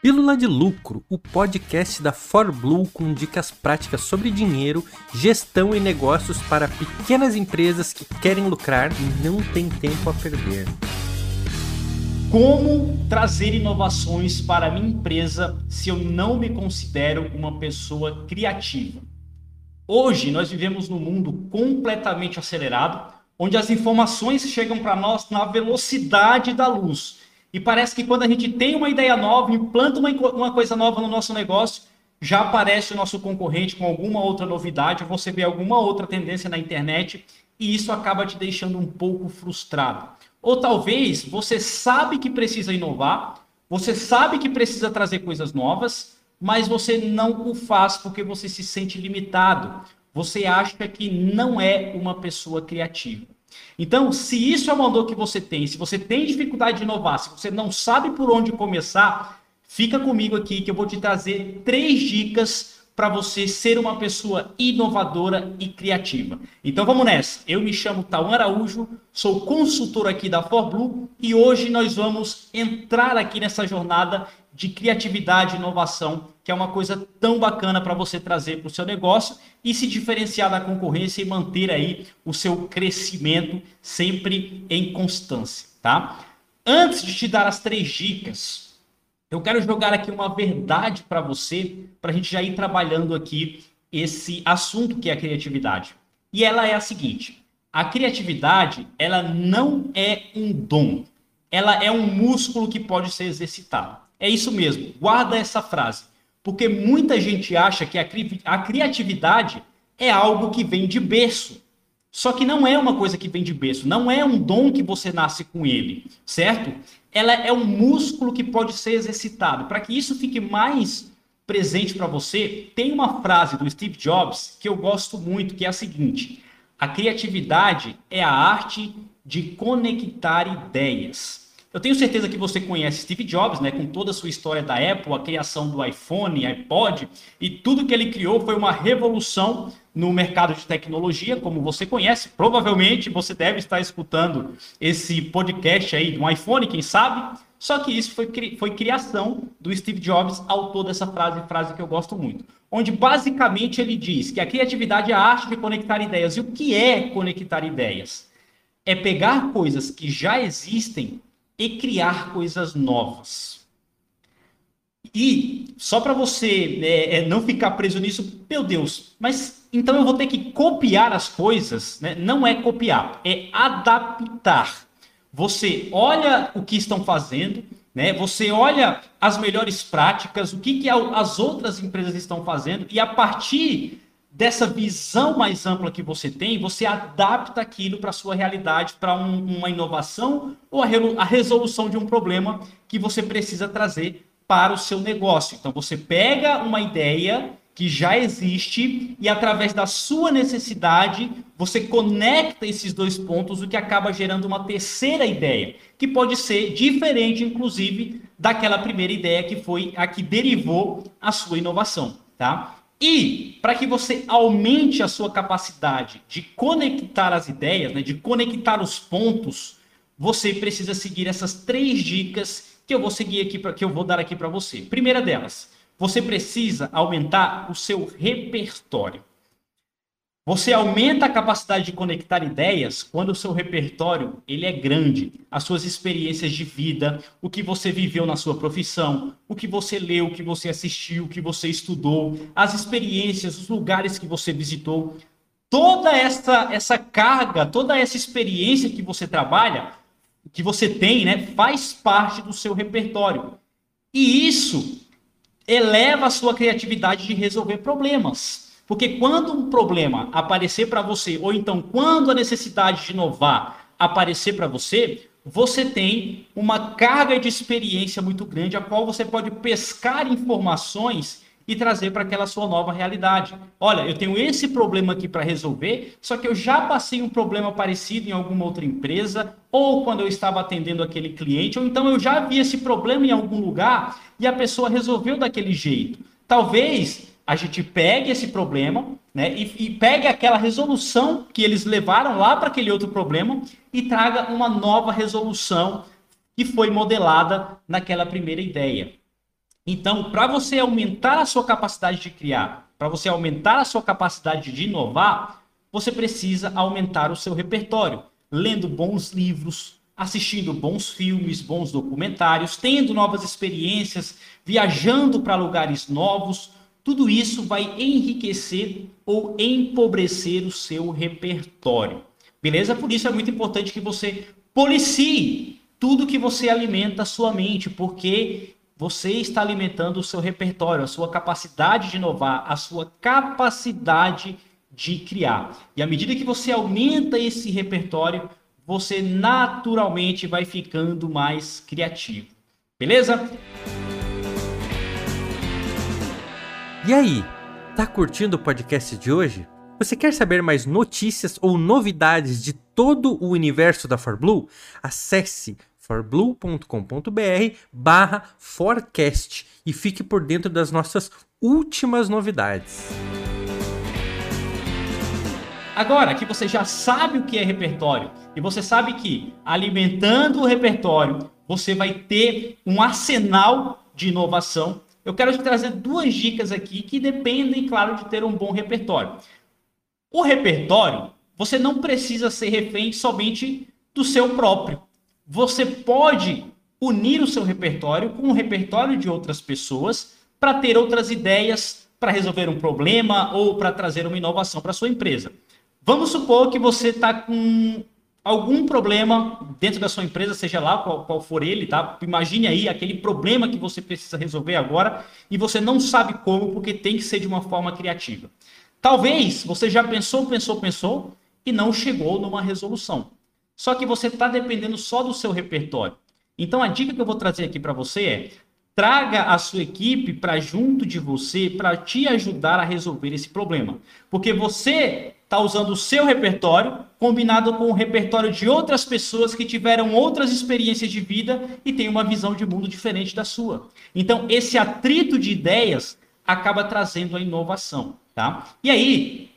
Pílula de Lucro, o podcast da ForBlue com dicas práticas sobre dinheiro, gestão e negócios para pequenas empresas que querem lucrar e não têm tempo a perder. Como trazer inovações para a minha empresa se eu não me considero uma pessoa criativa? Hoje nós vivemos num mundo completamente acelerado, onde as informações chegam para nós na velocidade da luz. E parece que quando a gente tem uma ideia nova, implanta uma, uma coisa nova no nosso negócio, já aparece o nosso concorrente com alguma outra novidade, ou você vê alguma outra tendência na internet, e isso acaba te deixando um pouco frustrado. Ou talvez você sabe que precisa inovar, você sabe que precisa trazer coisas novas, mas você não o faz porque você se sente limitado. Você acha que não é uma pessoa criativa. Então, se isso é uma dor que você tem, se você tem dificuldade de inovar, se você não sabe por onde começar, fica comigo aqui que eu vou te trazer três dicas para você ser uma pessoa inovadora e criativa. Então vamos nessa. Eu me chamo Tauan Araújo, sou consultor aqui da ForBlue e hoje nós vamos entrar aqui nessa jornada de criatividade e inovação, que é uma coisa tão bacana para você trazer para o seu negócio e se diferenciar da concorrência e manter aí o seu crescimento sempre em constância, tá? Antes de te dar as três dicas eu quero jogar aqui uma verdade para você, para a gente já ir trabalhando aqui esse assunto que é a criatividade. E ela é a seguinte: a criatividade, ela não é um dom, ela é um músculo que pode ser exercitado. É isso mesmo, guarda essa frase, porque muita gente acha que a, cri a criatividade é algo que vem de berço. Só que não é uma coisa que vem de berço, não é um dom que você nasce com ele, certo? Ela é um músculo que pode ser exercitado. Para que isso fique mais presente para você, tem uma frase do Steve Jobs que eu gosto muito, que é a seguinte: a criatividade é a arte de conectar ideias. Eu tenho certeza que você conhece Steve Jobs, né, com toda a sua história da Apple, a criação do iPhone, iPod, e tudo que ele criou foi uma revolução no mercado de tecnologia, como você conhece. Provavelmente você deve estar escutando esse podcast aí de um iPhone, quem sabe. Só que isso foi, foi criação do Steve Jobs, autor dessa frase, frase que eu gosto muito. Onde basicamente ele diz que a criatividade é a arte de conectar ideias. E o que é conectar ideias? É pegar coisas que já existem e criar coisas novas. E só para você é, é, não ficar preso nisso, meu Deus, mas então eu vou ter que copiar as coisas, né? Não é copiar, é adaptar. Você olha o que estão fazendo, né? Você olha as melhores práticas, o que, que as outras empresas estão fazendo, e a partir dessa visão mais ampla que você tem, você adapta aquilo para a sua realidade, para um, uma inovação ou a, a resolução de um problema que você precisa trazer para o seu negócio. Então você pega uma ideia que já existe e através da sua necessidade você conecta esses dois pontos, o que acaba gerando uma terceira ideia, que pode ser diferente inclusive daquela primeira ideia que foi a que derivou a sua inovação, tá? E para que você aumente a sua capacidade de conectar as ideias, né, de conectar os pontos, você precisa seguir essas três dicas que eu vou seguir aqui que eu vou dar aqui para você. Primeira delas, você precisa aumentar o seu repertório. Você aumenta a capacidade de conectar ideias quando o seu repertório ele é grande, as suas experiências de vida, o que você viveu na sua profissão, o que você leu, o que você assistiu, o que você estudou, as experiências, os lugares que você visitou, toda essa essa carga, toda essa experiência que você trabalha, que você tem, né, faz parte do seu repertório. E isso eleva a sua criatividade de resolver problemas. Porque quando um problema aparecer para você, ou então quando a necessidade de inovar aparecer para você, você tem uma carga de experiência muito grande, a qual você pode pescar informações e trazer para aquela sua nova realidade. Olha, eu tenho esse problema aqui para resolver, só que eu já passei um problema parecido em alguma outra empresa, ou quando eu estava atendendo aquele cliente, ou então eu já vi esse problema em algum lugar e a pessoa resolveu daquele jeito. Talvez a gente pegue esse problema né, e, e pegue aquela resolução que eles levaram lá para aquele outro problema e traga uma nova resolução que foi modelada naquela primeira ideia. Então, para você aumentar a sua capacidade de criar, para você aumentar a sua capacidade de inovar, você precisa aumentar o seu repertório, lendo bons livros, assistindo bons filmes, bons documentários, tendo novas experiências, viajando para lugares novos. Tudo isso vai enriquecer ou empobrecer o seu repertório. Beleza? Por isso é muito importante que você policie tudo que você alimenta a sua mente, porque você está alimentando o seu repertório, a sua capacidade de inovar, a sua capacidade de criar. E à medida que você aumenta esse repertório, você naturalmente vai ficando mais criativo. Beleza? E aí, tá curtindo o podcast de hoje? Você quer saber mais notícias ou novidades de todo o universo da ForBlue? Acesse forblue.com.br barra forecast e fique por dentro das nossas últimas novidades. Agora que você já sabe o que é repertório e você sabe que alimentando o repertório você vai ter um arsenal de inovação, eu quero te trazer duas dicas aqui que dependem, claro, de ter um bom repertório. O repertório, você não precisa ser refém somente do seu próprio. Você pode unir o seu repertório com o repertório de outras pessoas para ter outras ideias para resolver um problema ou para trazer uma inovação para sua empresa. Vamos supor que você está com algum problema dentro da sua empresa, seja lá qual, qual, for ele, tá? Imagine aí aquele problema que você precisa resolver agora e você não sabe como, porque tem que ser de uma forma criativa. Talvez você já pensou, pensou, pensou e não chegou numa resolução. Só que você está dependendo só do seu repertório. Então a dica que eu vou trazer aqui para você é traga a sua equipe para junto de você para te ajudar a resolver esse problema. Porque você está usando o seu repertório combinado com o repertório de outras pessoas que tiveram outras experiências de vida e têm uma visão de mundo diferente da sua. Então, esse atrito de ideias acaba trazendo a inovação, tá? E aí,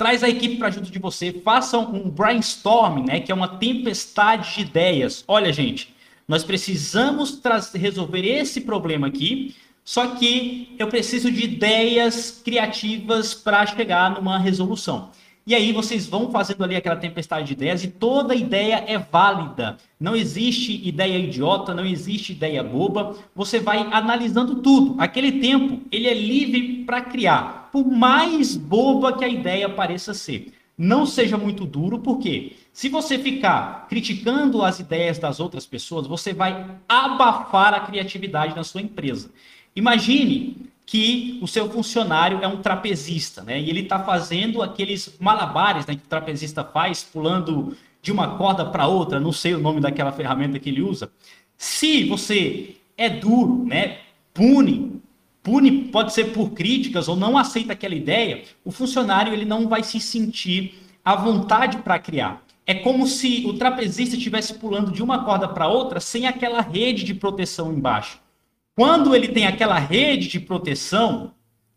traz a equipe para junto de você, façam um brainstorming, né, que é uma tempestade de ideias. Olha, gente, nós precisamos resolver esse problema aqui, só que eu preciso de ideias criativas para chegar numa resolução. E aí vocês vão fazendo ali aquela tempestade de ideias e toda ideia é válida. Não existe ideia idiota, não existe ideia boba. Você vai analisando tudo. Aquele tempo, ele é livre para criar, por mais boba que a ideia pareça ser. Não seja muito duro, porque se você ficar criticando as ideias das outras pessoas, você vai abafar a criatividade na sua empresa. Imagine que o seu funcionário é um trapezista, né? E ele está fazendo aqueles malabares né, que o trapezista faz, pulando de uma corda para outra, não sei o nome daquela ferramenta que ele usa. Se você é duro, né? Pune pune, pode ser por críticas ou não aceita aquela ideia, o funcionário ele não vai se sentir à vontade para criar. É como se o trapezista estivesse pulando de uma corda para outra sem aquela rede de proteção embaixo. Quando ele tem aquela rede de proteção,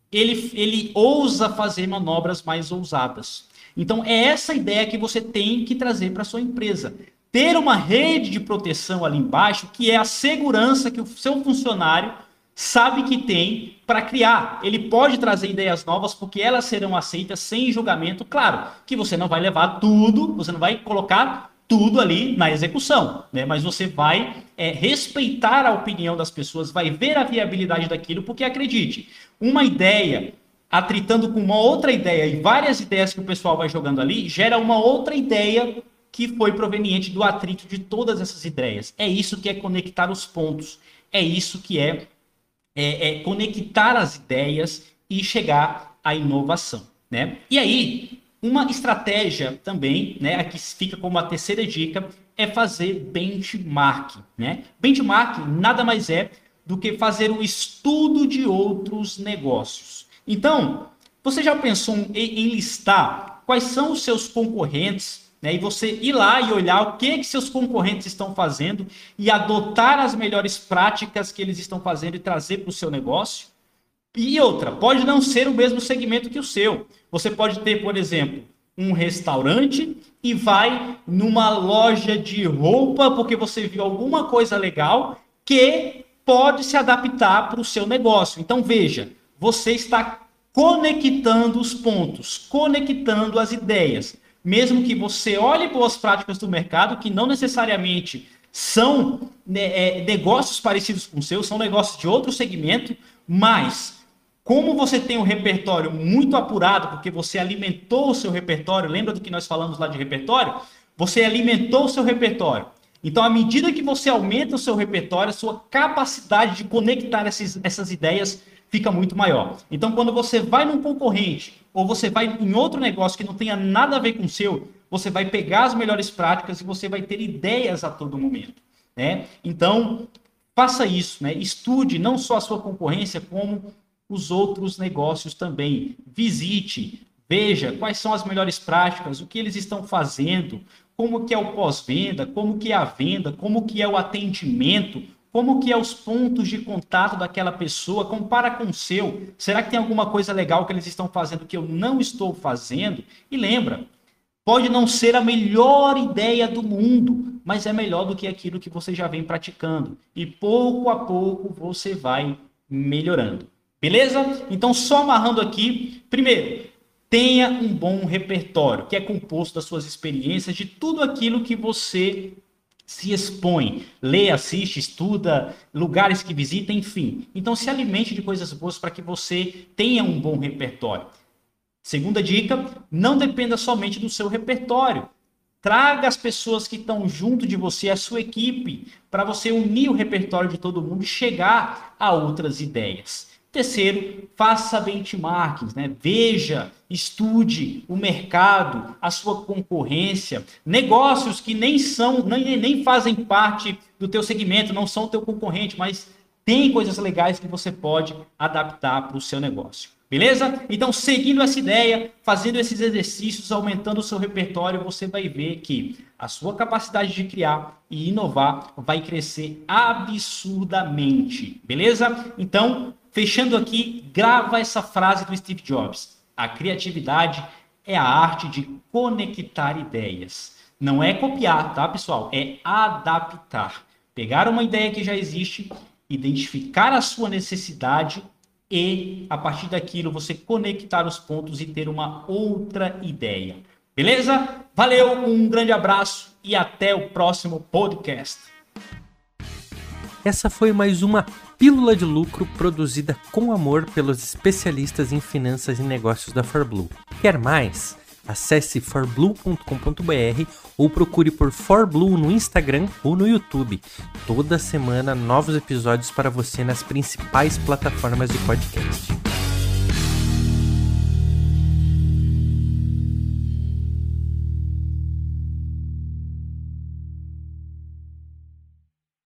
ele, ele ousa fazer manobras mais ousadas. Então, é essa ideia que você tem que trazer para sua empresa. Ter uma rede de proteção ali embaixo, que é a segurança que o seu funcionário sabe que tem para criar. Ele pode trazer ideias novas porque elas serão aceitas sem julgamento. Claro que você não vai levar tudo, você não vai colocar tudo ali na execução, né? Mas você vai é, respeitar a opinião das pessoas, vai ver a viabilidade daquilo, porque acredite, uma ideia atritando com uma outra ideia e várias ideias que o pessoal vai jogando ali gera uma outra ideia que foi proveniente do atrito de todas essas ideias. É isso que é conectar os pontos. É isso que é é, é conectar as ideias e chegar à inovação. Né? E aí, uma estratégia também, né, aqui fica como a terceira dica, é fazer benchmark. Né? Benchmark nada mais é do que fazer um estudo de outros negócios. Então, você já pensou em, listar quais são os seus concorrentes né? E você ir lá e olhar o que, que seus concorrentes estão fazendo e adotar as melhores práticas que eles estão fazendo e trazer para o seu negócio. E outra, pode não ser o mesmo segmento que o seu. Você pode ter, por exemplo, um restaurante e vai numa loja de roupa porque você viu alguma coisa legal que pode se adaptar para o seu negócio. Então veja, você está conectando os pontos, conectando as ideias. Mesmo que você olhe boas práticas do mercado, que não necessariamente são né, é, negócios parecidos com o seu, são negócios de outro segmento, mas como você tem um repertório muito apurado, porque você alimentou o seu repertório, lembra do que nós falamos lá de repertório? Você alimentou o seu repertório. Então, à medida que você aumenta o seu repertório, a sua capacidade de conectar essas, essas ideias fica muito maior. Então, quando você vai num concorrente ou você vai em outro negócio que não tenha nada a ver com o seu, você vai pegar as melhores práticas e você vai ter ideias a todo momento. Né? Então, faça isso, né? estude não só a sua concorrência, como os outros negócios também. Visite, veja quais são as melhores práticas, o que eles estão fazendo, como que é o pós-venda, como que é a venda, como que é o atendimento, como que é os pontos de contato daquela pessoa, compara com o seu. Será que tem alguma coisa legal que eles estão fazendo que eu não estou fazendo? E lembra, pode não ser a melhor ideia do mundo, mas é melhor do que aquilo que você já vem praticando. E pouco a pouco você vai melhorando. Beleza? Então, só amarrando aqui, primeiro, tenha um bom repertório, que é composto das suas experiências, de tudo aquilo que você se expõe, lê, assiste, estuda, lugares que visita, enfim. Então, se alimente de coisas boas para que você tenha um bom repertório. Segunda dica: não dependa somente do seu repertório. Traga as pessoas que estão junto de você, a sua equipe, para você unir o repertório de todo mundo e chegar a outras ideias. Terceiro, faça benchmarkings, né? Veja, estude o mercado, a sua concorrência, negócios que nem são, nem, nem fazem parte do teu segmento, não são teu concorrente, mas tem coisas legais que você pode adaptar para o seu negócio. Beleza? Então, seguindo essa ideia, fazendo esses exercícios, aumentando o seu repertório, você vai ver que a sua capacidade de criar e inovar vai crescer absurdamente. Beleza? Então, Fechando aqui, grava essa frase do Steve Jobs. A criatividade é a arte de conectar ideias. Não é copiar, tá, pessoal? É adaptar. Pegar uma ideia que já existe, identificar a sua necessidade e, a partir daquilo, você conectar os pontos e ter uma outra ideia. Beleza? Valeu, um grande abraço e até o próximo podcast. Essa foi mais uma pílula de lucro produzida com amor pelos especialistas em finanças e negócios da ForBlue. Quer mais? Acesse forblue.com.br ou procure por ForBlue no Instagram ou no YouTube. Toda semana novos episódios para você nas principais plataformas de podcast.